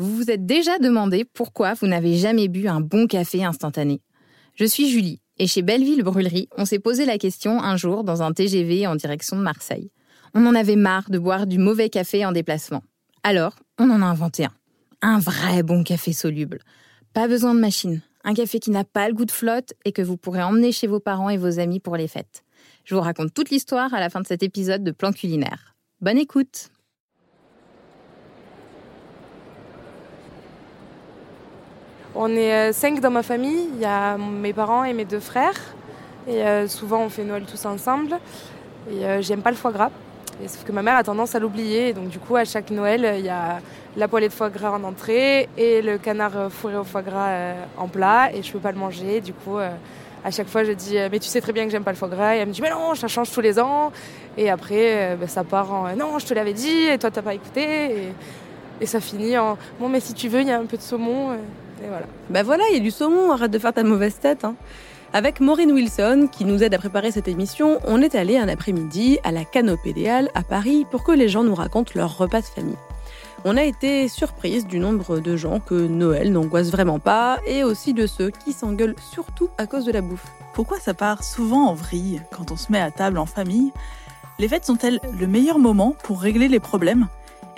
Vous vous êtes déjà demandé pourquoi vous n'avez jamais bu un bon café instantané. Je suis Julie et chez Belleville Brûlerie, on s'est posé la question un jour dans un TGV en direction de Marseille. On en avait marre de boire du mauvais café en déplacement. Alors, on en a inventé un. Un vrai bon café soluble. Pas besoin de machine. Un café qui n'a pas le goût de flotte et que vous pourrez emmener chez vos parents et vos amis pour les fêtes. Je vous raconte toute l'histoire à la fin de cet épisode de Plan culinaire. Bonne écoute On est euh, cinq dans ma famille. Il y a mes parents et mes deux frères. Et euh, souvent, on fait Noël tous ensemble. Et euh, j'aime pas le foie gras. Et sauf que ma mère a tendance à l'oublier. Donc, du coup, à chaque Noël, il y a la poêlée de foie gras en entrée et le canard fourré au foie gras en plat. Et je peux pas le manger. Du coup, à chaque fois, je dis Mais tu sais très bien que j'aime pas le foie gras. Et elle me dit Mais non, ça change tous les ans. Et après, ben, ça part en Non, je te l'avais dit. Et toi, t'as pas écouté. Et, et, ça finit en Bon, mais si tu veux, il y a un peu de saumon. Et. Bah voilà, il y a du saumon, arrête de faire ta mauvaise tête. Hein. Avec Maureen Wilson, qui nous aide à préparer cette émission, on est allé un après-midi à la Halles à Paris pour que les gens nous racontent leur repas de famille. On a été surprise du nombre de gens que Noël n'angoisse vraiment pas et aussi de ceux qui s'engueulent surtout à cause de la bouffe. Pourquoi ça part souvent en vrille quand on se met à table en famille? Les fêtes sont-elles le meilleur moment pour régler les problèmes?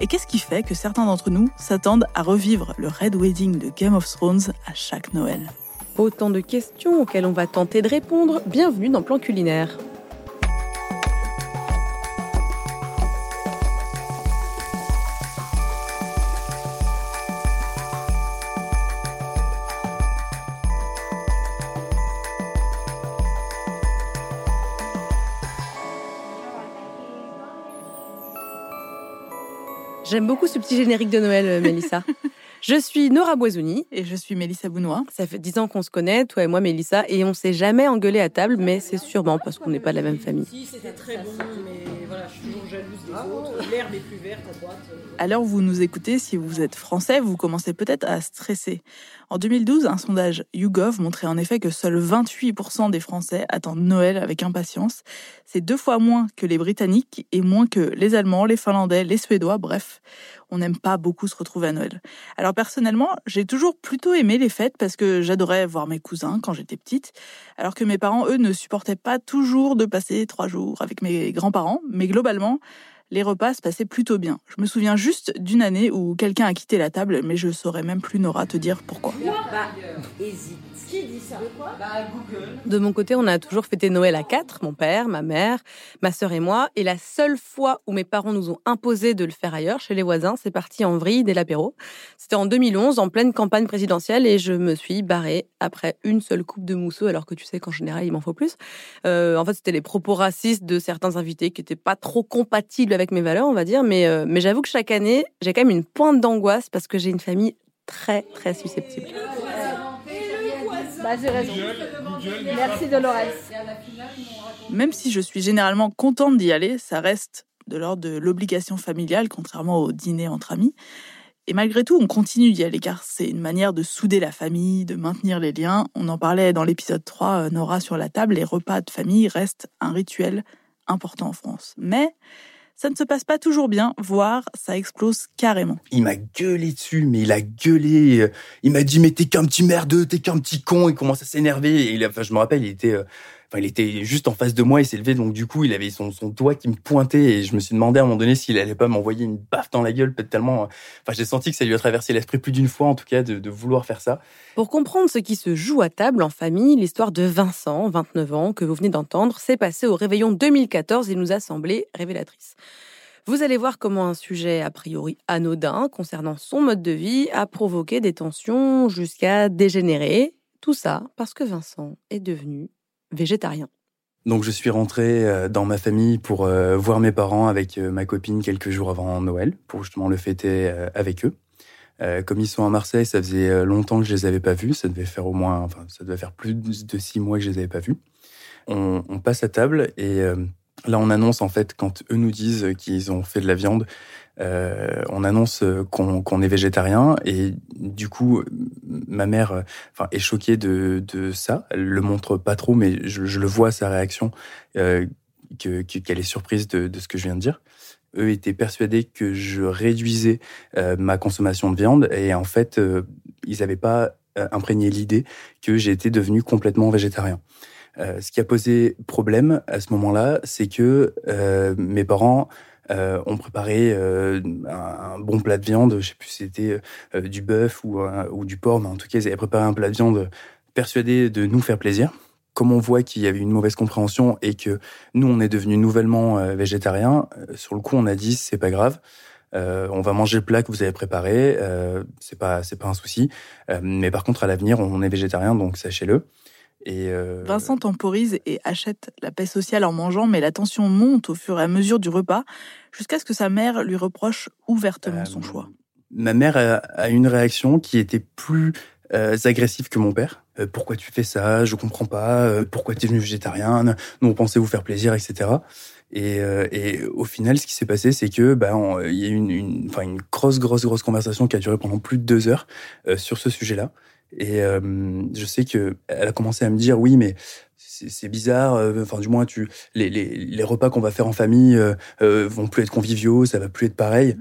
Et qu'est-ce qui fait que certains d'entre nous s'attendent à revivre le Red Wedding de Game of Thrones à chaque Noël? Autant de questions auxquelles on va tenter de répondre. Bienvenue dans Plan Culinaire. J'aime beaucoup ce petit générique de Noël, euh, Mélissa. Je suis Nora Boisouni. Et je suis Mélissa Bounois. Ça fait dix ans qu'on se connaît, toi et moi, Mélissa, et on s'est jamais engueulé à table, mais c'est sûrement parce qu'on n'est pas de la même famille. Si, c'était très bon, mais voilà, je suis toujours jalouse des autres. L'herbe est plus verte à droite. À l'heure où vous nous écoutez, si vous êtes français, vous commencez peut-être à stresser. En 2012, un sondage YouGov montrait en effet que seuls 28% des Français attendent Noël avec impatience. C'est deux fois moins que les Britanniques et moins que les Allemands, les Finlandais, les Suédois, bref on n'aime pas beaucoup se retrouver à Noël. Alors personnellement, j'ai toujours plutôt aimé les fêtes parce que j'adorais voir mes cousins quand j'étais petite, alors que mes parents, eux, ne supportaient pas toujours de passer trois jours avec mes grands-parents, mais globalement, les repas se passaient plutôt bien. Je me souviens juste d'une année où quelqu'un a quitté la table, mais je saurais même plus Nora te dire pourquoi. Bah, hésite. Qui dit ça? Bah, Google. De mon côté, on a toujours fêté Noël à quatre, mon père, ma mère, ma sœur et moi. Et la seule fois où mes parents nous ont imposé de le faire ailleurs, chez les voisins, c'est parti en vrille dès l'apéro. C'était en 2011, en pleine campagne présidentielle, et je me suis barrée après une seule coupe de mousseux, alors que tu sais qu'en général, il m'en faut plus. Euh, en fait, c'était les propos racistes de certains invités qui n'étaient pas trop compatibles avec mes valeurs, on va dire. Mais, euh, mais j'avoue que chaque année, j'ai quand même une pointe d'angoisse parce que j'ai une famille très, très susceptible. Bah, j'ai raison. Merci Dolores. Même si je suis généralement contente d'y aller, ça reste de l'ordre de l'obligation familiale, contrairement au dîner entre amis. Et malgré tout, on continue d'y aller car c'est une manière de souder la famille, de maintenir les liens. On en parlait dans l'épisode 3, euh, Nora sur la table, les repas de famille restent un rituel important en France. Mais ça ne se passe pas toujours bien, voire ça explose carrément. Il m'a gueulé dessus, mais il a gueulé. Euh, il m'a dit mais t'es qu'un petit merdeux, t'es qu'un petit con. Il commence à s'énerver. Enfin, je me rappelle, il était, euh, il était juste en face de moi. Il s'est levé, donc du coup, il avait son, son doigt qui me pointait. Et je me suis demandé à un moment donné s'il allait pas m'envoyer une baffe dans la gueule, peut-être tellement. Euh, enfin, j'ai senti que ça lui a traversé l'esprit plus d'une fois, en tout cas, de, de vouloir faire ça. Pour comprendre ce qui se joue à table en famille, l'histoire de Vincent, 29 ans, que vous venez d'entendre, s'est passée au réveillon 2014 et nous a semblé révélatrice. Vous allez voir comment un sujet a priori anodin concernant son mode de vie a provoqué des tensions jusqu'à dégénérer. Tout ça parce que Vincent est devenu végétarien. Donc je suis rentré euh, dans ma famille pour euh, voir mes parents avec euh, ma copine quelques jours avant Noël, pour justement le fêter avec eux. Comme ils sont à Marseille, ça faisait longtemps que je les avais pas vus. Ça devait faire au moins, enfin, ça devait faire plus de six mois que je les avais pas vus. On, on passe à table et Là, on annonce en fait quand eux nous disent qu'ils ont fait de la viande, euh, on annonce qu'on est végétarien et du coup, ma mère, euh, enfin, est choquée de, ça. Elle le montre pas trop, mais je, le vois sa réaction, euh, qu'elle est surprise de, ce que je viens de dire. Eux étaient persuadés que je réduisais ma consommation de viande et en fait, ils n'avaient pas imprégné l'idée que j'étais devenu complètement végétarien. Euh, ce qui a posé problème à ce moment-là, c'est que euh, mes parents euh, ont préparé un, bon plat de viande. Je sais plus si c'était du bœuf ou, ou du porc, mais en tout cas, ils avaient préparé un plat de viande persuadé de nous faire plaisir. Comme on voit qu'il y avait une mauvaise compréhension et que nous, on est devenus nouvellement végétariens, sur le coup, on a dit c'est pas grave. on va manger le plat que vous avez préparé, euh, c'est pas c'est pas un souci. mais par contre, à l'avenir, on est végétarien, donc sachez-le. Euh, Vincent temporise et achète la paix sociale en mangeant, mais la tension monte au fur et à mesure du repas, jusqu'à ce que sa mère lui reproche ouvertement son euh, choix. Ma mère a, une réaction qui était plus euh, agressive que mon père. pourquoi tu fais ça? Je comprends pas. pourquoi tu es devenu végétarien Nous on pensait vous faire plaisir, etc. Et, au final, ce qui s'est passé, c'est que bah, il y a eu une, une, une grosse, grosse, grosse conversation qui a duré pendant plus de deux heures sur ce sujet-là. Et euh, je sais que elle a commencé à me dire oui, mais c'est bizarre. Euh, enfin, du moins, les, les repas qu'on va faire en famille euh, euh, vont plus être conviviaux, ça va plus être pareil.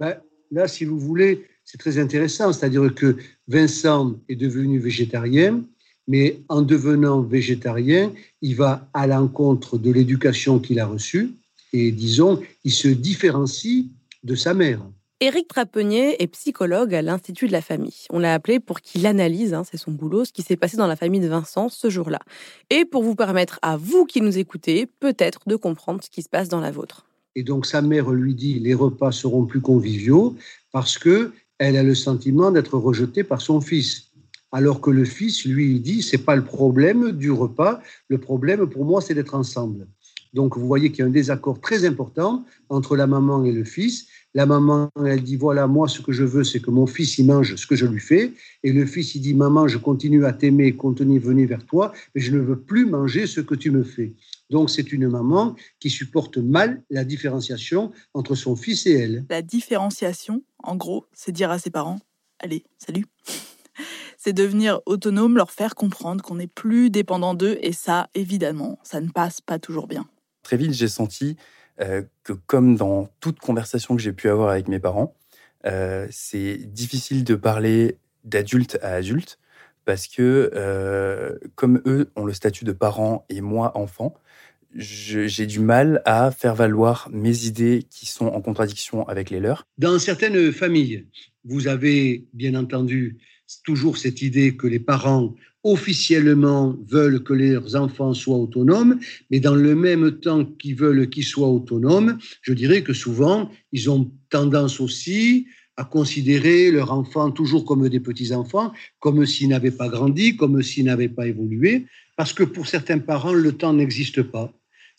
Ben, là, si vous voulez, c'est très intéressant. C'est-à-dire que Vincent est devenu végétarien, mais en devenant végétarien, il va à l'encontre de l'éducation qu'il a reçue et, disons, il se différencie de sa mère. Éric Trapenier est psychologue à l'Institut de la famille. On l'a appelé pour qu'il analyse, hein, c'est son boulot, ce qui s'est passé dans la famille de Vincent ce jour-là. Et pour vous permettre à vous qui nous écoutez, peut-être de comprendre ce qui se passe dans la vôtre. Et donc sa mère lui dit les repas seront plus conviviaux parce que elle a le sentiment d'être rejetée par son fils. Alors que le fils lui dit c'est pas le problème du repas, le problème pour moi c'est d'être ensemble. Donc vous voyez qu'il y a un désaccord très important entre la maman et le fils la maman, elle dit voilà, moi, ce que je veux, c'est que mon fils, il mange ce que je lui fais. Et le fils, il dit maman, je continue à t'aimer, continue à venir vers toi, mais je ne veux plus manger ce que tu me fais. Donc, c'est une maman qui supporte mal la différenciation entre son fils et elle. La différenciation, en gros, c'est dire à ses parents allez, salut. c'est devenir autonome, leur faire comprendre qu'on n'est plus dépendant d'eux. Et ça, évidemment, ça ne passe pas toujours bien. Très vite, j'ai senti que comme dans toute conversation que j'ai pu avoir avec mes parents, euh, c'est difficile de parler d'adulte à adulte parce que euh, comme eux ont le statut de parents et moi enfant, j'ai du mal à faire valoir mes idées qui sont en contradiction avec les leurs. Dans certaines familles, vous avez bien entendu toujours cette idée que les parents officiellement veulent que leurs enfants soient autonomes, mais dans le même temps qu'ils veulent qu'ils soient autonomes, je dirais que souvent, ils ont tendance aussi à considérer leurs enfants toujours comme des petits-enfants, comme s'ils n'avaient pas grandi, comme s'ils n'avaient pas évolué, parce que pour certains parents, le temps n'existe pas.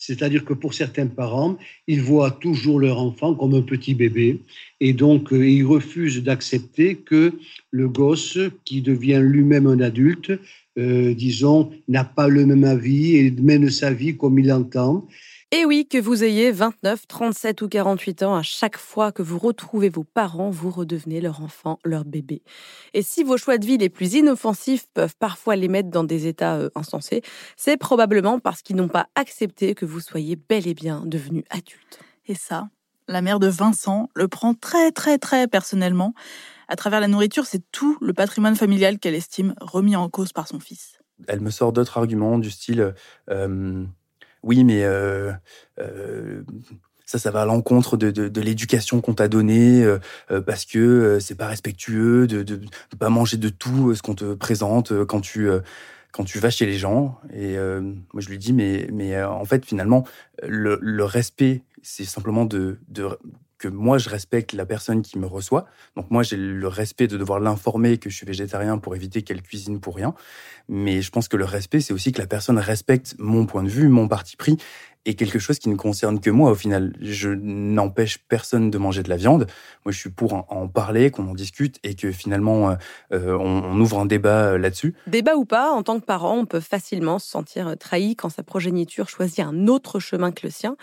C'est-à-dire que pour certains parents, ils voient toujours leur enfant comme un petit bébé et donc euh, ils refusent d'accepter que le gosse qui devient lui-même un adulte, euh, disons, n'a pas le même avis et mène sa vie comme il l'entend et oui, que vous ayez 29, 37 ou 48 ans, à chaque fois que vous retrouvez vos parents, vous redevenez leur enfant, leur bébé. Et si vos choix de vie les plus inoffensifs peuvent parfois les mettre dans des états euh, insensés, c'est probablement parce qu'ils n'ont pas accepté que vous soyez bel et bien devenu adulte. Et ça, la mère de Vincent le prend très très très personnellement. À travers la nourriture, c'est tout le patrimoine familial qu'elle estime remis en cause par son fils. Elle me sort d'autres arguments du style... Euh, oui, mais euh, euh, ça, ça va à l'encontre de, de, l'éducation qu'on t'a donnée, euh, parce que c'est pas respectueux de, de, pas manger de tout ce qu'on te présente quand tu quand tu vas chez les gens, et moi je lui dis, mais, mais en fait, finalement, le, le respect, c'est simplement de, de, que moi, je respecte la personne qui me reçoit. Donc moi, j'ai le respect de devoir l'informer que je suis végétarien pour éviter qu'elle cuisine pour rien. Mais je pense que le respect, c'est aussi que la personne respecte mon point de vue, mon parti pris, et quelque chose qui ne concerne que moi au final. Je n'empêche personne de manger de la viande. Moi, je suis pour en parler, qu'on en discute et que finalement euh, euh, on, ouvre un débat euh, là-dessus. Débat ou pas, en tant que parent, on peut facilement se sentir trahi quand sa progéniture choisit un autre chemin que le sien.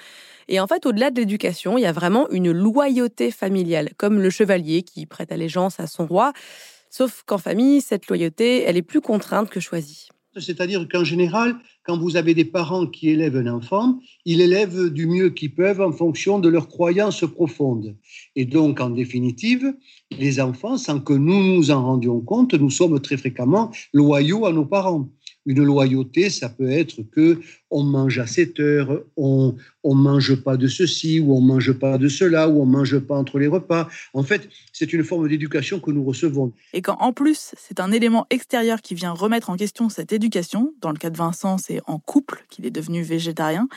Et en fait, au-delà de l'éducation, il y a vraiment une loyauté familiale, comme le chevalier qui prête allégeance à son roi. Sauf qu'en famille, cette loyauté, elle est plus contrainte que choisie. C'est-à-dire qu'en général, quand vous avez des parents qui élèvent un enfant, ils élèvent du mieux qu'ils peuvent en fonction de leurs croyances profondes. Et donc, en définitive, les enfants, sans que nous nous en rendions compte, nous sommes très fréquemment loyaux à nos parents. Une loyauté, ça peut être que on mange à cette heure, on on mange pas de ceci ou on mange pas de cela ou on mange pas entre les repas. En fait, c'est une forme d'éducation que nous recevons. Et quand en plus c'est un élément extérieur qui vient remettre en question cette éducation, dans le cas de Vincent, c'est en couple qu'il est devenu végétarien,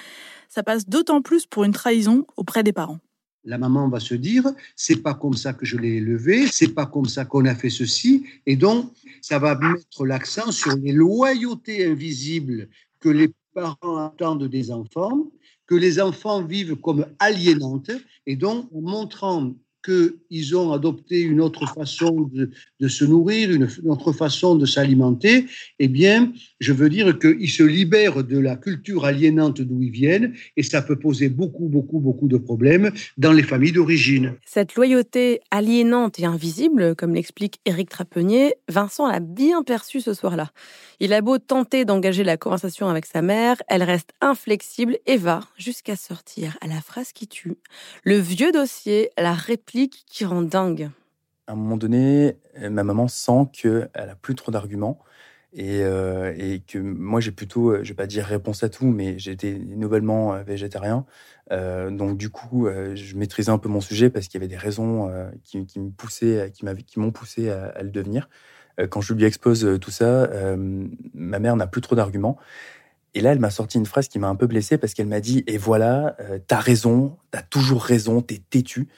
ça passe d'autant plus pour une trahison auprès des parents. La maman va se dire, c'est pas comme ça que je l'ai élevé, c'est pas comme ça qu'on a fait ceci, et donc ça va mettre l'accent sur les loyautés invisibles que les parents attendent des enfants, que les enfants vivent comme aliénantes, et donc en montrant qu'ils ont adopté une autre façon de, se nourrir, une, autre façon de s'alimenter, eh bien, je veux dire qu'ils se libèrent de la culture aliénante d'où ils viennent, et ça peut poser beaucoup, beaucoup, beaucoup de problèmes dans les familles d'origine. Cette loyauté aliénante et invisible, comme l'explique Éric Trapenier, Vincent l'a bien perçu ce soir-là. Il a beau tenter d'engager la conversation avec sa mère, elle reste inflexible et va jusqu'à sortir à la phrase qui tue. Le vieux dossier, la réplique qui rend dingue. À un moment donné, ma maman sent qu'elle a plus trop d'arguments et, euh, que moi j'ai plutôt, je vais pas dire réponse à tout, mais j'étais nouvellement euh, végétarien, euh, donc du coup je maîtrisais un peu mon sujet parce qu'il y avait des raisons qui, me poussaient, qui m'ont poussé à, le devenir. Euh, quand je lui expose euh, tout ça, euh, ma mère n'a plus trop d'arguments. Et là, elle m'a sorti une phrase qui m'a un peu blessé parce qu'elle m'a dit Et voilà, t'as raison, t'as toujours raison, t'es têtu.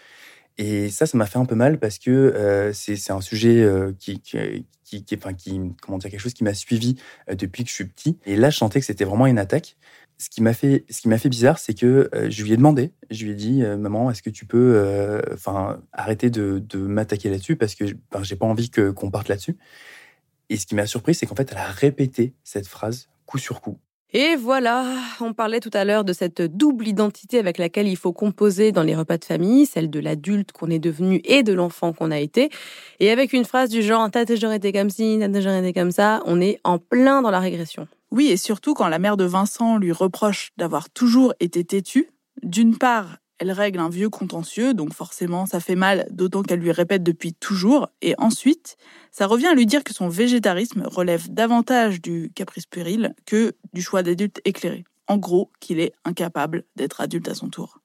Et ça, ça m'a fait un peu mal parce que c'est un sujet qui, qui, qui, enfin, qui, comment dire, quelque chose qui m'a suivi depuis que je suis petit. Et là, je sentais que c'était vraiment une attaque ce qui m'a fait, ce qui m'a fait bizarre, c'est que euh, je lui ai demandé, je lui ai dit, euh, maman, est-ce que tu peux, euh, enfin, arrêter de, de m'attaquer là-dessus parce que ben, j'ai pas envie que qu'on parte là-dessus. Et ce qui m'a surpris, c'est qu'en fait, elle a répété cette phrase coup sur coup. Et voilà, on parlait tout à l'heure de cette double identité avec laquelle il faut composer dans les repas de famille, celle de l'adulte qu'on est devenu et de l'enfant qu'on a été. Et avec une phrase du genre t'as toujours été comme ci, t'as toujours été comme ça, on est en plein dans la régression. Oui, et surtout quand la mère de Vincent lui reproche d'avoir toujours été têtue, d'une part, elle règle un vieux contentieux, donc forcément ça fait mal, d'autant qu'elle lui répète depuis toujours, et ensuite, ça revient à lui dire que son végétarisme relève davantage du caprice puéril que du choix d'adulte éclairé. En gros, qu'il est incapable d'être adulte à son tour.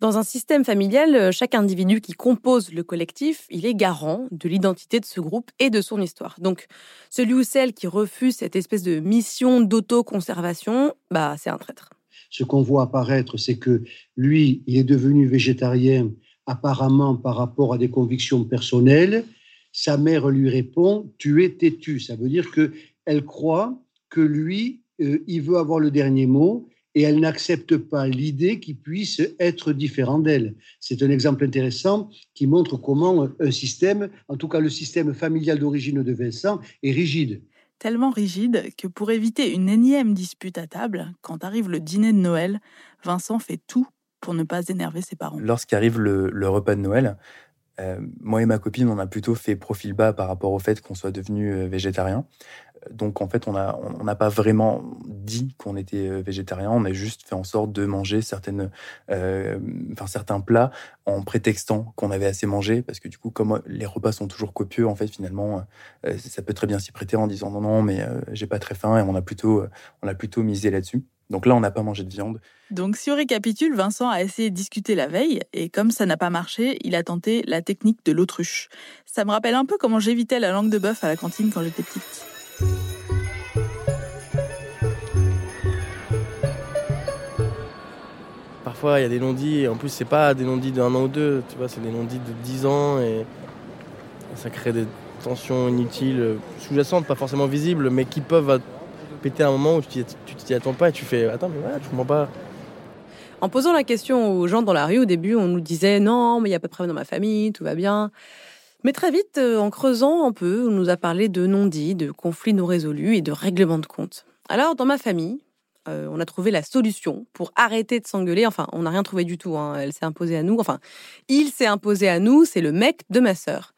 Dans un système familial, euh, chaque individu qui compose le collectif, il est garant de l'identité de ce groupe et de son histoire. Donc, celui ou celle qui refuse cette espèce de mission d'autoconservation, bah, c'est un traître. Ce qu'on voit apparaître, c'est que lui, il est devenu végétarien apparemment par rapport à des convictions personnelles. Sa mère lui répond Tu es têtu. Ça veut dire que elle croit que lui, euh, il veut avoir le dernier mot et elle n'accepte pas l'idée qu'il puisse être différent d'elle. C'est un exemple intéressant qui montre comment un système, en tout cas le système familial d'origine de Vincent, est rigide. Tellement rigide que pour éviter une énième dispute à table, quand arrive le dîner de Noël, Vincent fait tout pour ne pas énerver ses parents. Lorsqu'arrive le, repas de Noël, euh, moi et ma copine, on a plutôt fait profil bas par rapport au fait qu'on soit devenu euh, végétarien. Donc en fait, on n'a pas vraiment dit qu'on était euh, végétarien, on a juste fait en sorte de manger certaines, euh, certains plats en prétextant qu'on avait assez mangé, parce que du coup, comme les repas sont toujours copieux, en fait, finalement, euh, ça peut très bien s'y prêter en disant non non, mais j'ai pas très faim et on a plutôt on a plutôt misé là-dessus. Donc là, on n'a pas mangé de viande. Donc si on récapitule, Vincent a essayé de discuter la veille, et comme ça n'a pas marché, il a tenté la technique de l'autruche. Ça me rappelle un peu comment j'évitais la langue de bœuf à la cantine quand j'étais petite. Parfois, il y a des non-dits, en plus, c'est pas des non-dits d'un an ou deux, tu vois, c'est des non-dits de dix ans, et ça crée des tensions inutiles, sous-jacentes, pas forcément visibles, mais qui peuvent péter un moment où tu t'y attends pas et tu fais Attends, mais ouais, tu comprends pas. En posant la question aux gens dans la rue, au début, on nous disait Non, mais il n'y a pas de problème dans ma famille, tout va bien. Mais très vite, euh, en creusant un peu, on nous a parlé de non-dits, de conflits non résolus et de règlements de compte. Alors, dans ma famille, euh, on a trouvé la solution pour arrêter de s'engueuler. Enfin, on n'a rien trouvé du tout. Hein. Elle s'est imposée à nous. Enfin, il s'est imposé à nous. C'est le mec de ma sœur.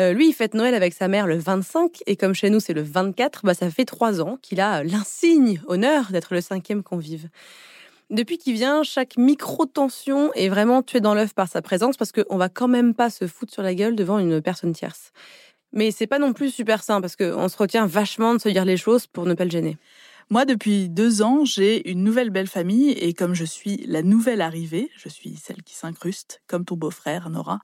Euh, lui, il fête Noël avec sa mère le 25, et comme chez nous c'est le 24, bah, ça fait trois ans qu'il a l'insigne honneur d'être le cinquième convive. Depuis qu'il vient, chaque micro-tension est vraiment tuée dans l'œuf par sa présence parce qu'on va quand même pas se foutre sur la gueule devant une personne tierce. Mais c'est pas non plus super sain parce qu'on se retient vachement de se dire les choses pour ne pas le gêner. Moi, depuis deux ans, j'ai une nouvelle belle famille et comme je suis la nouvelle arrivée, je suis celle qui s'incruste, comme ton beau-frère, Nora,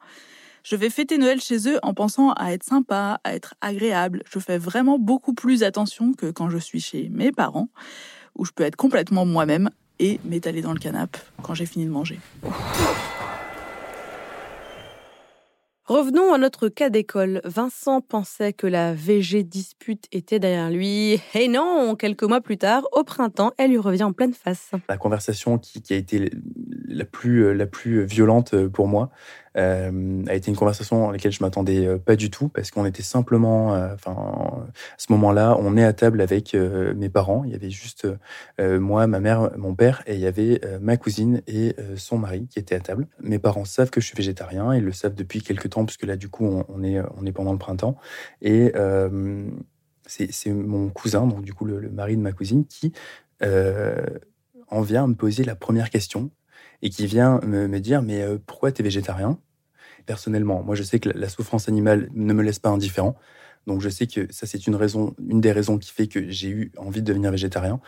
je vais fêter Noël chez eux en pensant à être sympa, à être agréable. Je fais vraiment beaucoup plus attention que quand je suis chez mes parents, où je peux être complètement moi-même et m'étaler dans le canapé quand j'ai fini de manger. Revenons à notre cas d'école. Vincent pensait que la VG dispute était derrière lui. Et non, quelques mois plus tard, au printemps, elle lui revient en pleine face. La conversation qui, a été la plus, la plus violente pour moi, euh, a été une conversation à laquelle je m'attendais euh, pas du tout parce qu'on était simplement, euh, enfin, à ce moment-là, on est à table avec mes parents. Il y avait juste moi, ma mère, mon père, et il y avait ma cousine et son mari qui étaient à table. Mes parents savent que je suis végétarien, ils le savent depuis quelques temps puisque là, du coup, on, est, pendant le printemps et c'est mon cousin, donc du coup le, mari de ma cousine, qui en vient me poser la première question et qui vient me, me dire mais euh, pourquoi tu es végétarien? Personnellement, moi je sais que la souffrance animale ne me laisse pas indifférent. Donc je sais que ça c'est une raison, une des raisons qui fait que j'ai eu envie de devenir végétarien,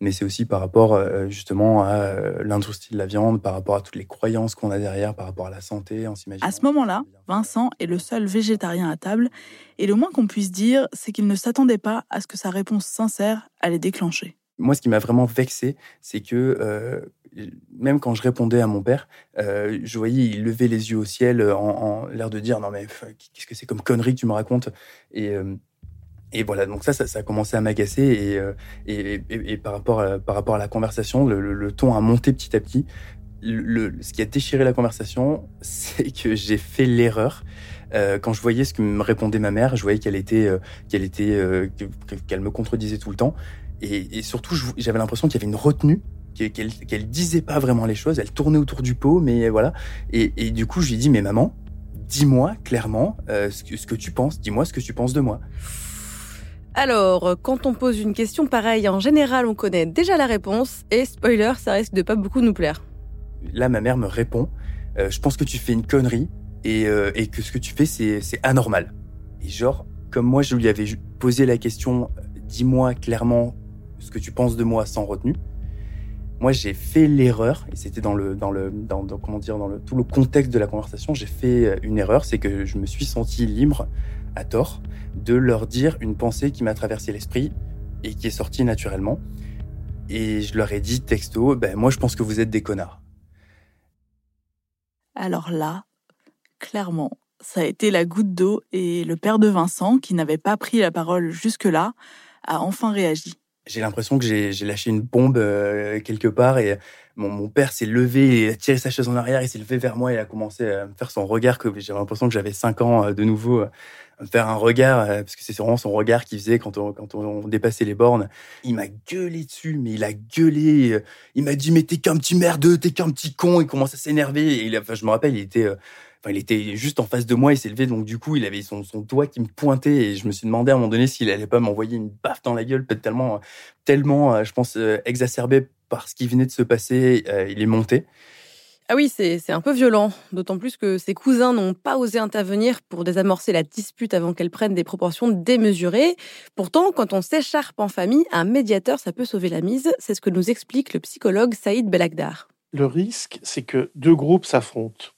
mais c'est aussi par rapport euh, justement à euh, l'industrie de la viande, par rapport à toutes les croyances qu'on a derrière, par rapport à la santé, on s'imagine. À ce moment-là, Vincent est le seul végétarien à table, et le moins qu'on puisse dire, c'est qu'il ne s'attendait pas à ce que sa réponse sincère allait déclencher. Moi, ce qui m'a vraiment vexé, c'est que même quand je répondais à mon père, euh, je voyais, il levait les yeux au ciel euh, en, l'air de dire non mais qu'est-ce que c'est comme connerie que tu me racontes? Et euh, et voilà, donc ça, ça, a commencé à m'agacer et, et, par, rapport à, par rapport à la conversation, le, ton a monté petit à petit. Le, ce qui a déchiré la conversation, c'est que j'ai fait l'erreur. quand je voyais ce que me répondait ma mère, je voyais qu'elle était, qu'elle était, qu'elle me contredisait tout le temps. Et, surtout, j'avais l'impression qu'il y avait une retenue qu'elle disait pas vraiment les choses, elle tournait autour du pot, mais voilà. Et, du coup, je lui dis, mais maman, dis-moi clairement euh, ce, que, tu penses, dis-moi ce que tu penses de moi. Alors, quand on pose une question pareille, en général, on connaît déjà la réponse, et spoiler, ça risque de pas beaucoup nous plaire. Là, ma mère me répond, euh, je pense que tu fais une connerie, et, euh, et que ce que tu fais, c'est anormal. Et genre, comme moi, je lui avais posé la question, dis-moi clairement ce que tu penses de moi sans retenue, moi j'ai fait l'erreur et c'était dans le dans le dans, comment dire dans le tout le contexte de la conversation j'ai fait euh, une erreur c'est que je me suis senti libre à tort de leur dire une pensée qui m'a traversé l'esprit et qui est sortie naturellement. Et je leur ai dit texto ben moi je pense que vous êtes des connards alors là clairement ça a été la goutte d'eau et le père de Vincent qui n'avait pas pris la parole jusque là a enfin réagi j'ai l'impression que j'ai lâché une bombe euh, quelque part et mon, mon père s'est levé et a tiré sa chaise en arrière, il s'est levé vers moi et a commencé à me faire son regard que j'ai l'impression que j'avais 5 ans euh, de nouveau à me faire un regard parce que c'est vraiment son regard qu'il faisait quand on, quand on dépassait les bornes. Il m'a gueulé dessus, mais il a gueulé, il m'a dit mais t'es qu'un petit merdeux, t'es qu'un petit con, il commence à s'énerver et enfin, je me rappelle, il était Enfin, il était juste en face de moi, il s'est levé, donc du coup, il avait son, son doigt qui me pointait et je me suis demandé à un moment donné s'il allait pas m'envoyer une baffe dans la gueule, peut-être tellement, tellement, euh, je pense, euh, exacerbé par ce qui venait de se passer, euh, il est monté. Ah oui, c'est un peu violent, d'autant plus que ses cousins n'ont pas osé intervenir pour désamorcer la dispute avant qu'elle prenne des proportions démesurées. Pourtant, quand on s'écharpe en famille, un médiateur, ça peut sauver la mise. C'est ce que nous explique le psychologue Saïd Belagdar. Le risque, c'est que deux groupes s'affrontent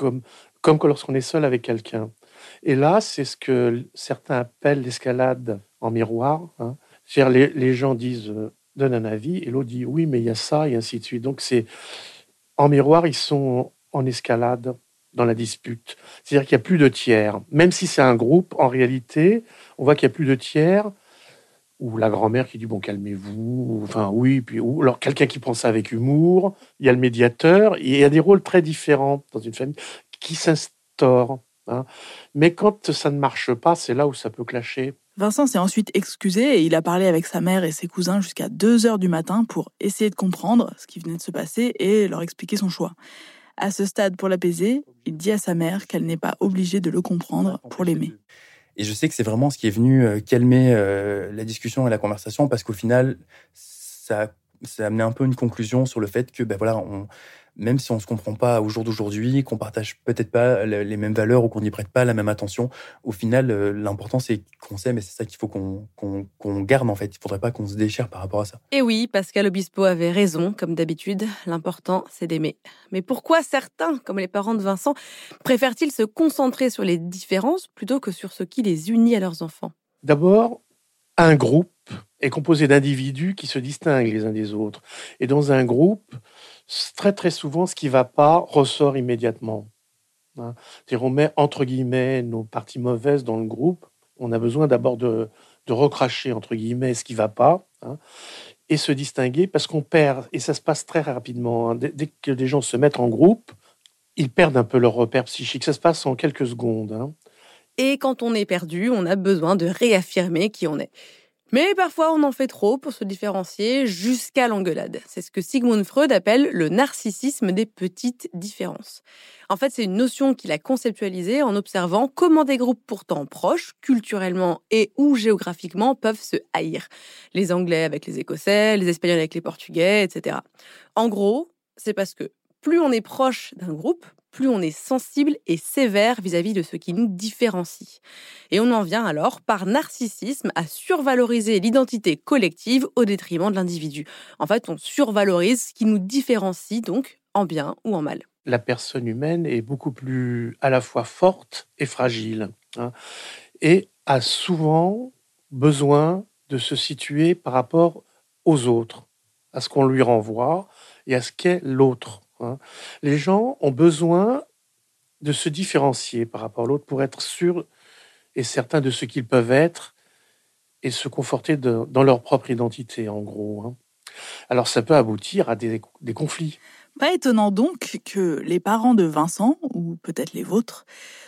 comme, comme lorsqu'on est seul avec quelqu'un. Et là, c'est ce que certains appellent l'escalade en miroir. Hein. C'est-à-dire, les, gens disent, euh, donnent un avis, et l'autre dit oui, mais il y a ça, et ainsi de suite. Donc, c'est en miroir, ils sont en escalade dans la dispute. C'est-à-dire qu'il n'y a plus de tiers. Même si c'est un groupe, en réalité, on voit qu'il n'y a plus de tiers. Ou la grand-mère qui dit bon calmez-vous, enfin oui, puis ou alors quelqu'un qui prend ça avec humour. Il y a le médiateur. Il y a des rôles très différents dans une famille qui s'instaurent. hein. Mais quand ça ne marche pas, c'est là où ça peut clasher. Vincent s'est ensuite excusé et il a parlé avec sa mère et ses cousins jusqu'à 2 heures du matin pour essayer de comprendre ce qui venait de se passer et leur expliquer son choix. À ce stade, pour l'apaiser, il dit à sa mère qu'elle n'est pas obligée de le comprendre pour l'aimer. Et je sais que c'est vraiment ce qui est venu euh, calmer euh, la discussion et la conversation parce qu'au final, ça, ça a amené un peu une conclusion sur le fait que, ben voilà, on, même si on se comprend pas au jour d'aujourd'hui, qu'on partage peut-être pas le- les mêmes valeurs ou qu'on n'y prête pas la même attention, au final, euh, l'important c'est qu'on s'aime et c'est ça qu'il faut qu'on garde en fait. Il faudrait pas qu'on se déchire par rapport à ça. Et oui, Pascal Obispo avait raison, comme d'habitude. L'important, c'est d'aimer. Mais pourquoi certains, comme les parents de Vincent, préfèrent-ils se concentrer sur les différences plutôt que sur ce qui les unit à leurs enfants? D'abord, un groupe est composé d'individus qui se distinguent les uns des autres. Et dans un groupe, très très souvent, ce qui ne va pas ressort immédiatement. Hein. On met entre guillemets nos parties mauvaises dans le groupe. On a besoin d'abord de, recracher entre guillemets ce qui ne va pas hein, et se distinguer parce qu'on perd, et ça se passe très rapidement. hein. Dès, dès que les gens se mettent en groupe, ils perdent un peu leur repère psychique. Ça se passe en quelques secondes. Et quand on est perdu, on a besoin de réaffirmer qui on est. Mais parfois, on en fait trop pour se différencier jusqu'à l'engueulade. C'est ce que Sigmund Freud appelle le narcissisme des petites différences. En fait, c'est une notion qu'il a conceptualisée en observant comment des groupes pourtant proches, culturellement et ou géographiquement, peuvent se haïr. Les Anglais avec les Écossais, les Espagnols avec les Portugais, etc. En gros, c'est parce que plus on est proche d'un groupe, plus on est sensible et sévère vis-à-vis de ce qui nous différencie. Et on en vient alors, par narcissisme, à survaloriser l'identité collective au détriment de l'individu. En fait, on survalorise ce qui nous différencie, donc en bien ou en mal. la personne humaine est beaucoup plus à la fois forte et fragile, hein, et a souvent besoin de se situer par rapport aux autres, à ce qu'on lui renvoie et à ce qu'est l'autre. Hein. Les gens ont besoin de se différencier par rapport à l'autre pour être sûrs et certains de ce qu'ils peuvent être et se conforter dans leur propre identité, en gros. hein. Alors ça peut aboutir à des conflits. Pas étonnant donc que les parents de Vincent, ou peut-être les vôtres,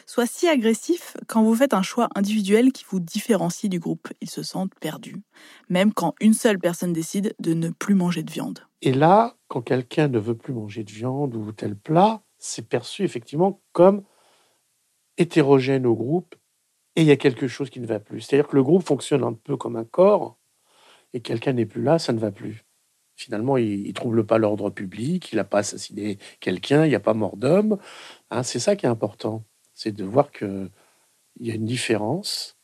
soient si agressifs quand vous faites un choix individuel qui vous différencie du groupe. Ils se sentent perdus, même quand une seule personne décide de ne plus manger de viande. Et là, quand quelqu'un ne veut plus manger de viande ou tel plat, c'est perçu effectivement comme hétérogène au groupe et il y a quelque chose qui ne va plus. C'est-à-dire que le groupe fonctionne un peu comme un corps et quelqu'un n'est plus là, ça ne va plus. Finalement, il ne trouble pas l'ordre public, il n'a pas assassiné quelqu'un, il n'y a pas mort d'homme. Hein, c'est ça qui est important, c'est de voir qu'il y a une différence.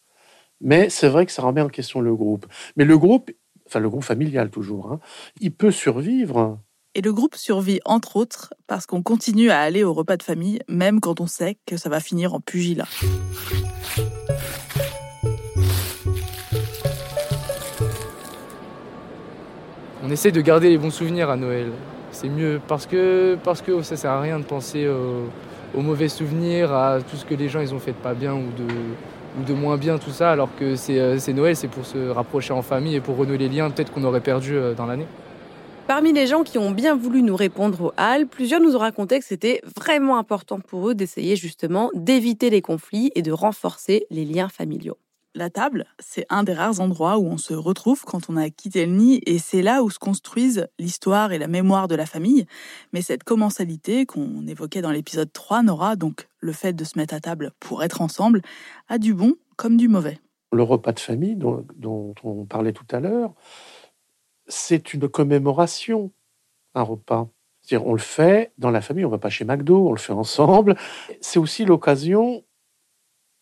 Mais c'est vrai que ça remet en question le groupe. Mais le groupe, enfin le groupe familial toujours, hein, il peut survivre Et le groupe survit entre autres parce qu'on continue à aller au repas de famille, même quand on sait que ça va finir en pugilat. On essaie de garder les bons souvenirs à Noël. C'est mieux parce que, parce que ça sert à rien de penser aux mauvais souvenirs, à tout ce que les gens ils ont fait de pas bien ou de, ou de moins bien, tout ça, alors que c'est euh, c'est Noël, c'est pour se rapprocher en famille et pour renouer les liens peut-être qu'on aurait perdu euh, dans l'année. Parmi les gens qui ont bien voulu nous répondre au hall, plusieurs nous ont raconté que c'était vraiment important pour eux d'essayer justement d'éviter les conflits et de renforcer les liens familiaux. La table, c'est un des rares endroits où on se retrouve quand on a quitté le nid et c'est là où se construisent l'histoire et la mémoire de la famille. Mais cette commensalité qu'on évoquait dans l'épisode 3, Nora, donc le fait de se mettre à table pour être ensemble, a du bon comme du mauvais. le repas de famille dont, dont on parlait tout à l'heure, c'est une commémoration, un repas. C'est-à-dire, on le fait dans la famille, on va pas chez McDo, on le fait ensemble. C'est aussi l'occasion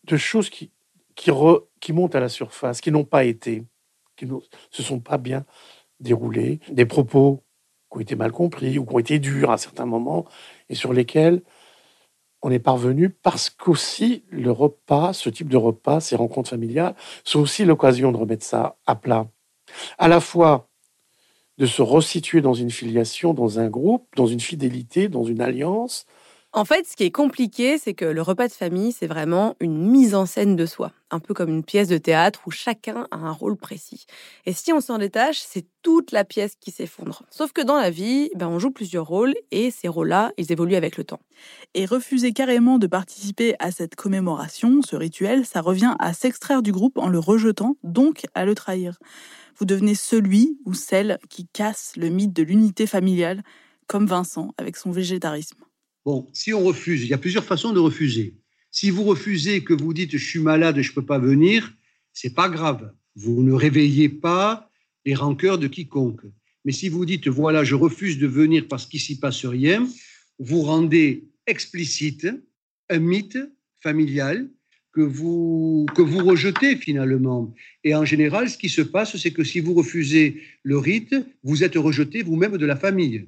de choses qui, qui, re- qui montent à la surface, qui n'ont pas été, qui ne se sont pas bien déroulées, des propos qui ont été mal compris ou qui ont été durs à certains moments et sur lesquels on est parvenu parce qu'aussi le repas, ce type de repas, ces rencontres familiales, sont aussi l'occasion de remettre ça à plat. À la fois de se resituer dans une filiation, dans un groupe, dans une fidélité, dans une alliance. En fait, ce qui est compliqué, c'est que le repas de famille, c'est vraiment une mise en scène de soi, un peu comme une pièce de théâtre où chacun a un rôle précis. Et si on s'en détache, c'est toute la pièce qui s'effondre. Sauf que dans la vie, ben, on joue plusieurs rôles et ces rôles-là, ils évoluent avec le temps. Et refuser carrément de participer à cette commémoration, ce rituel, ça revient à s'extraire du groupe en le rejetant, donc à le trahir. Vous devenez celui ou celle qui casse le mythe de l'unité familiale, comme Vincent avec son végétarisme. Bon, si on refuse, il y a plusieurs façons de refuser. Si vous refusez que vous dites je suis malade, je ne peux pas venir, c'est pas grave. Vous ne réveillez pas les rancœurs de quiconque. Mais si vous dites voilà, je refuse de venir parce qu'il s'y passe rien, vous rendez explicite un mythe familial que vous, que vous rejetez finalement. Et en général, ce qui se passe, c'est que si vous refusez le rite, vous êtes rejeté vous-même de la famille.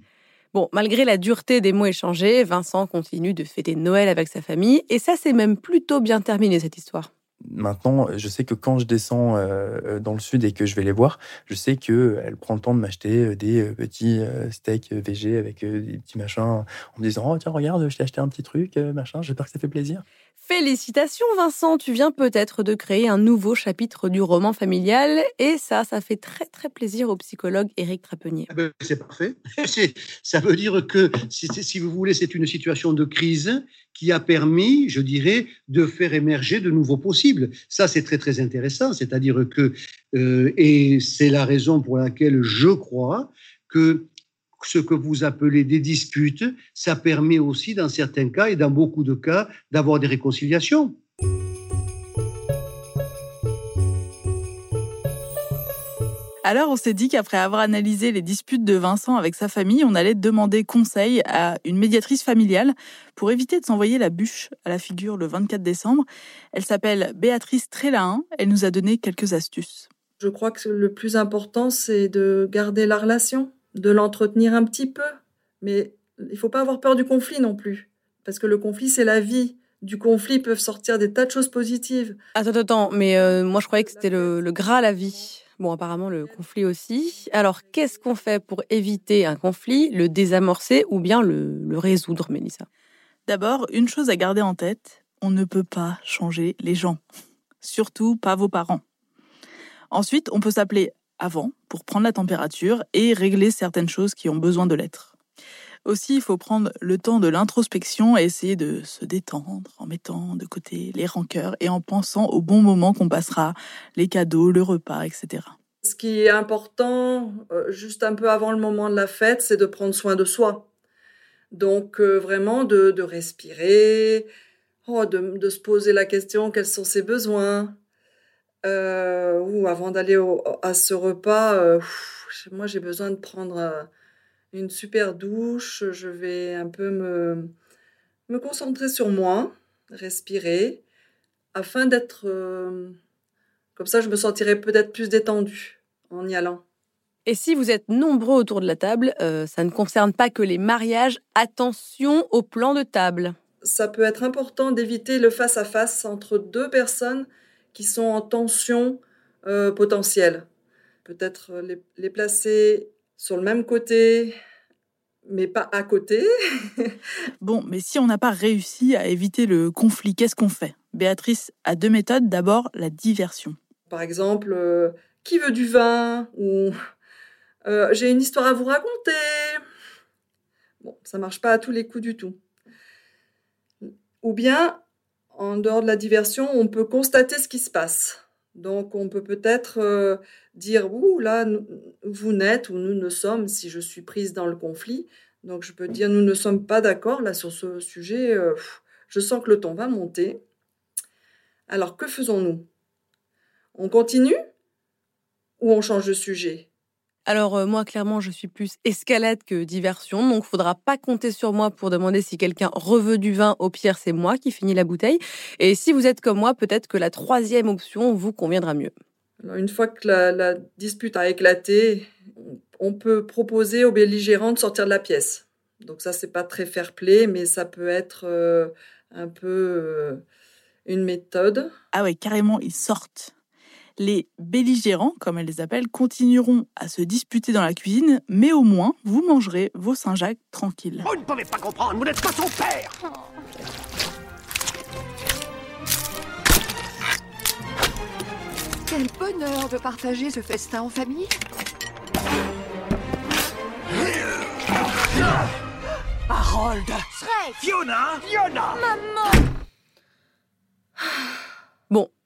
Bon, malgré la dureté des mots échangés, Vincent continue de fêter Noël avec sa famille, et ça c'est même plutôt bien terminé cette histoire. Maintenant, je sais que quand je descends euh, dans le sud et que je vais les voir, je sais qu'elle prend le temps de m'acheter euh, des euh, petits steaks VG avec des petits machins en me disant Oh, tiens, regarde, je t'ai acheté un petit truc, machin, j'espère que ça fait plaisir. Félicitations Vincent, tu viens peut-être de créer un nouveau chapitre du roman familial et ça, ça fait très très plaisir au psychologue Éric Trapenier. Ah ben, c'est parfait. ça veut dire que si vous voulez, c'est une situation de crise qui a permis, je dirais, de faire émerger de nouveaux possibles. Ça, c'est très très intéressant. C'est-à-dire que, euh, et c'est la raison pour laquelle je crois que ce que vous appelez des disputes, ça permet aussi, dans certains cas et dans beaucoup de cas, d'avoir des réconciliations. Alors, on s'est dit qu'après avoir analysé les disputes de Vincent avec sa famille, on allait demander conseil à une médiatrice familiale pour éviter de s'envoyer la bûche à la figure le 24 décembre. Elle s'appelle Béatrice Trélain. Elle nous a donné quelques astuces. Je crois que le plus important, c'est de garder la relation de l'entretenir un petit peu, mais il faut pas avoir peur du conflit non plus, parce que le conflit, c'est la vie. Du conflit peuvent sortir des tas de choses positives. Attends, attends, mais euh, moi je croyais que c'était le, le gras la vie. Bon, apparemment le conflit aussi. Alors, qu'est-ce qu'on fait pour éviter un conflit, le désamorcer ou bien le, le résoudre, Mélissa? D'abord, une chose à garder en tête, on ne peut pas changer les gens. Surtout pas vos parents. Ensuite, on peut s'appeler avant pour prendre la température et régler certaines choses qui ont besoin de l'être. Aussi, il faut prendre le temps de l'introspection et essayer de se détendre en mettant de côté les rancœurs et en pensant au bon moment qu'on passera, les cadeaux, le repas, etc. Ce qui est important, euh, juste un peu avant le moment de la fête, c'est de prendre soin de soi. Donc euh, vraiment de, respirer, oh, de, de, se poser la question quels sont ses besoins, euh, ou avant d'aller à ce repas, euh, moi j'ai besoin de prendre euh, une super douche. Je vais un peu me, me concentrer sur moi, respirer, afin d'être comme ça, je me sentirai peut-être plus détendue en y allant. Et si vous êtes nombreux autour de la table, ça ne concerne pas que les mariages. Attention au plan de table. Ça peut être important d'éviter le face à -face entre deux personnes qui sont en tension euh, potentielle. Peut-être euh, les, les, placer sur le même côté, mais pas à côté. bon, mais si on n'a pas réussi à éviter le conflit, qu'est-ce qu'on fait? Béatrice a deux méthodes. D'abord, la diversion. Par exemple, euh, qui veut du vin? Ou j'ai une histoire à vous raconter. Bon, ça marche pas à tous les coups du tout. Ou bien, en dehors de la diversion, on peut constater ce qui se passe. Donc, on peut peut-être euh, dire, ouh, là, vous n'êtes ou nous ne sommes, si je suis prise dans le conflit. Donc, je peux dire, nous ne sommes pas d'accord là sur ce sujet. Euh, je sens que le ton va monter. Alors, que faisons-nous? On continue? Ou on change de sujet? Alors euh, moi, clairement, je suis plus escalade que diversion, donc faudra pas compter sur moi pour demander si quelqu'un reveut du vin. Au pire, c'est moi qui finis la bouteille. Et si vous êtes comme moi, peut-être que la troisième option vous conviendra mieux. Alors, une fois que la, dispute a éclaté, on peut proposer aux belligérants de sortir de la pièce. Donc ça, c'est pas très fair-play, mais ça peut être euh, un peu euh, une méthode. Ah ouais, carrément, ils sortent. Les belligérants, comme elles les appellent, continueront à se disputer dans la cuisine, mais au moins, vous mangerez vos Saint-Jacques tranquilles. Vous ne pouvez pas comprendre, vous n'êtes pas son père. Quel bonheur de partager ce festin en famille. Harold. Shrek Fiona. Fiona. Maman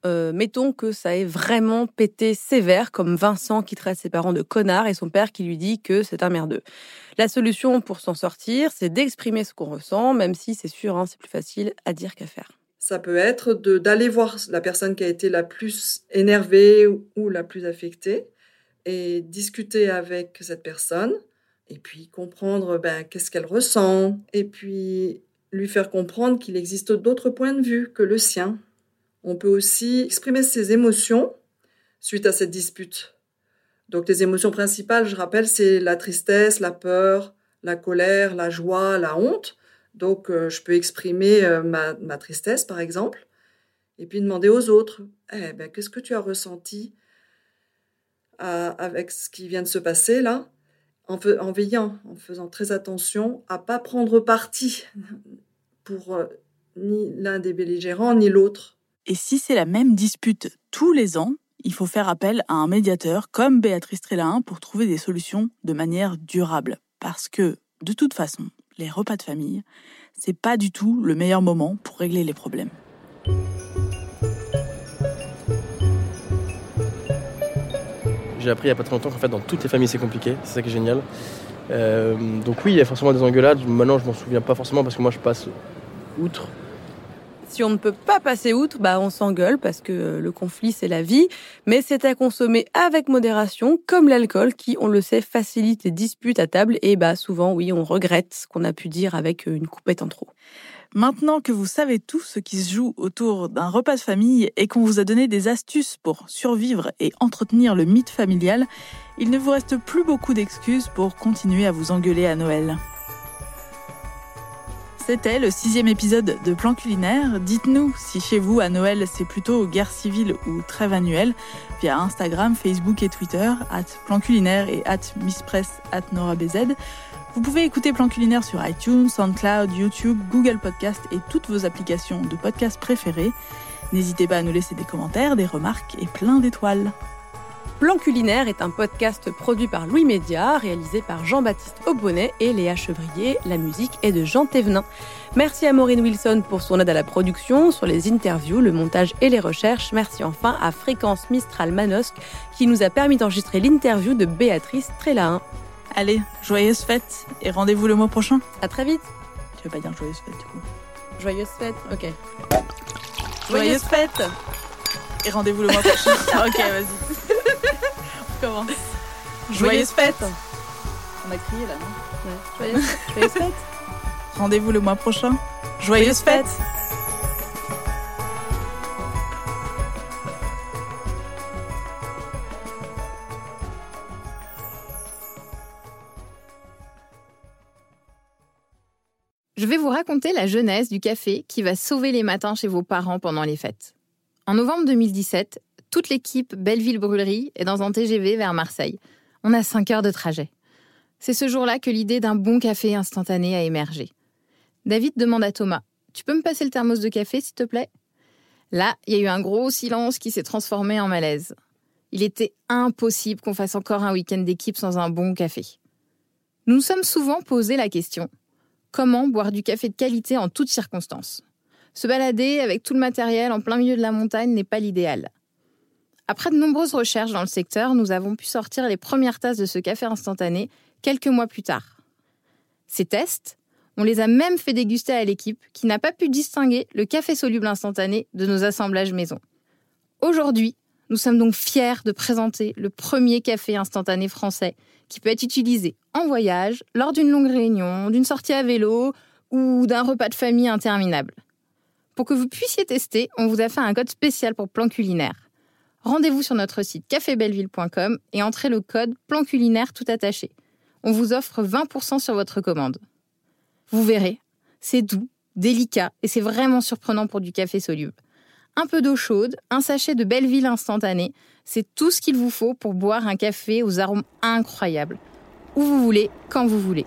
euh, mettons que ça ait vraiment pété sévère, comme Vincent qui traite ses parents de connards et son père qui lui dit que c'est un merdeux. La solution pour s'en sortir, c'est d'exprimer ce qu'on ressent, même si c'est sûr, hein, c'est plus facile à dire qu'à faire. Ça peut être d'aller voir la personne qui a été la plus énervée ou, ou la plus affectée et discuter avec cette personne et puis comprendre ben, qu'est-ce qu'elle ressent et puis lui faire comprendre qu'il existe d'autres points de vue que le sien. On peut aussi exprimer ses émotions suite à cette dispute. Donc les émotions principales, je rappelle, c'est la tristesse, la peur, la colère, la joie, la honte. Donc euh, je peux exprimer euh, ma, tristesse, par exemple, et puis demander aux autres, eh ben, qu'est-ce que tu as ressenti avec ce qui vient de se passer là? En, en, veillant, en faisant très attention à pas prendre parti pour euh, ni l'un des belligérants ni l'autre. Et si c'est la même dispute tous les ans, il faut faire appel à un médiateur comme Béatrice Trélain pour trouver des solutions de manière durable. Parce que, de toute façon, les repas de famille, c'est pas du tout le meilleur moment pour régler les problèmes. J'ai appris il n'y a pas très longtemps qu'en fait dans toutes les familles c'est compliqué, c'est ça qui est génial. Euh, donc oui, il y a forcément des engueulades. Maintenant, je m'en souviens pas forcément parce que moi je passe outre. Si on ne peut pas passer outre, bah on s'engueule parce que le conflit c'est la vie, mais c'est à consommer avec modération, comme l'alcool qui, on le sait, facilite les disputes à table et bah souvent oui, on regrette ce qu'on a pu dire avec une coupette en trop. Maintenant que vous savez tout ce qui se joue autour d'un repas de famille et qu'on vous a donné des astuces pour survivre et entretenir le mythe familial, il ne vous reste plus beaucoup d'excuses pour continuer à vous engueuler à Noël. C'était le sixième épisode de Plan Culinaire. Dites-nous si chez vous à Noël c'est plutôt guerre civile ou trêve annuelle via Instagram, Facebook et Twitter, at Plan Culinaire et at Misspress at NoraBZ. Vous pouvez écouter Plan Culinaire sur iTunes, SoundCloud, YouTube, Google Podcast et toutes vos applications de podcast préférées. N'hésitez pas à nous laisser des commentaires, des remarques et plein d'étoiles. Plan Culinaire est un podcast produit par Louis Média, réalisé par Jean-Baptiste Aubonnet et Léa Chevrier. La musique est de Jean Thévenin. Merci à Maureen Wilson pour son aide à la production, sur les interviews, le montage et les recherches. Merci enfin à Fréquence Mistral Manosque qui nous a permis d'enregistrer l'interview de Béatrice Trélain. Allez, joyeuse fête et rendez-vous le mois prochain. À très vite. Tu veux pas dire joyeuse fête du coup Joyeuse fête, ok. Joyeuse fête et rendez-vous le mois prochain. ok, vas-y. Commence. Joyeuse fête. On a crié là, non ouais. Joyeuse, joyeuse fête. Rendez-vous le mois prochain. Joyeuse fête. Je vais vous raconter la jeunesse du café qui va sauver les matins chez vos parents pendant les fêtes. En novembre 2017, toute l'équipe Belleville Brûlerie est dans un TGV vers Marseille. On a 5 heures de trajet. C'est ce jour-là que l'idée d'un bon café instantané a émergé. David demande à Thomas Tu peux me passer le thermos de café, s'il te plaît? Là, il y a eu un gros silence qui s'est transformé en malaise. Il était impossible qu'on fasse encore un week-end d'équipe sans un bon café. Nous nous sommes souvent posé la question comment boire du café de qualité en toutes circonstances? Se balader avec tout le matériel en plein milieu de la montagne n'est pas l'idéal. Après de nombreuses recherches dans le secteur, nous avons pu sortir les premières tasses de ce café instantané quelques mois plus tard. Ces tests, on les a même fait déguster à l'équipe qui n'a pas pu distinguer le café soluble instantané de nos assemblages maison. Aujourd'hui, nous sommes donc fiers de présenter le premier café instantané français qui peut être utilisé en voyage, lors d'une longue réunion, d'une sortie à vélo ou d'un repas de famille interminable. Pour que vous puissiez tester, on vous a fait un code spécial pour plan culinaire. Rendez-vous sur notre site cafébelleville.com et entrez le code plan culinaire tout attaché. On vous offre 20% sur votre commande. Vous verrez, c'est doux, délicat et c'est vraiment surprenant pour du café soluble. un peu d'eau chaude, un sachet de Belleville instantané. C'est tout ce qu'il vous faut pour boire un café aux arômes incroyables. Où vous voulez, quand vous voulez.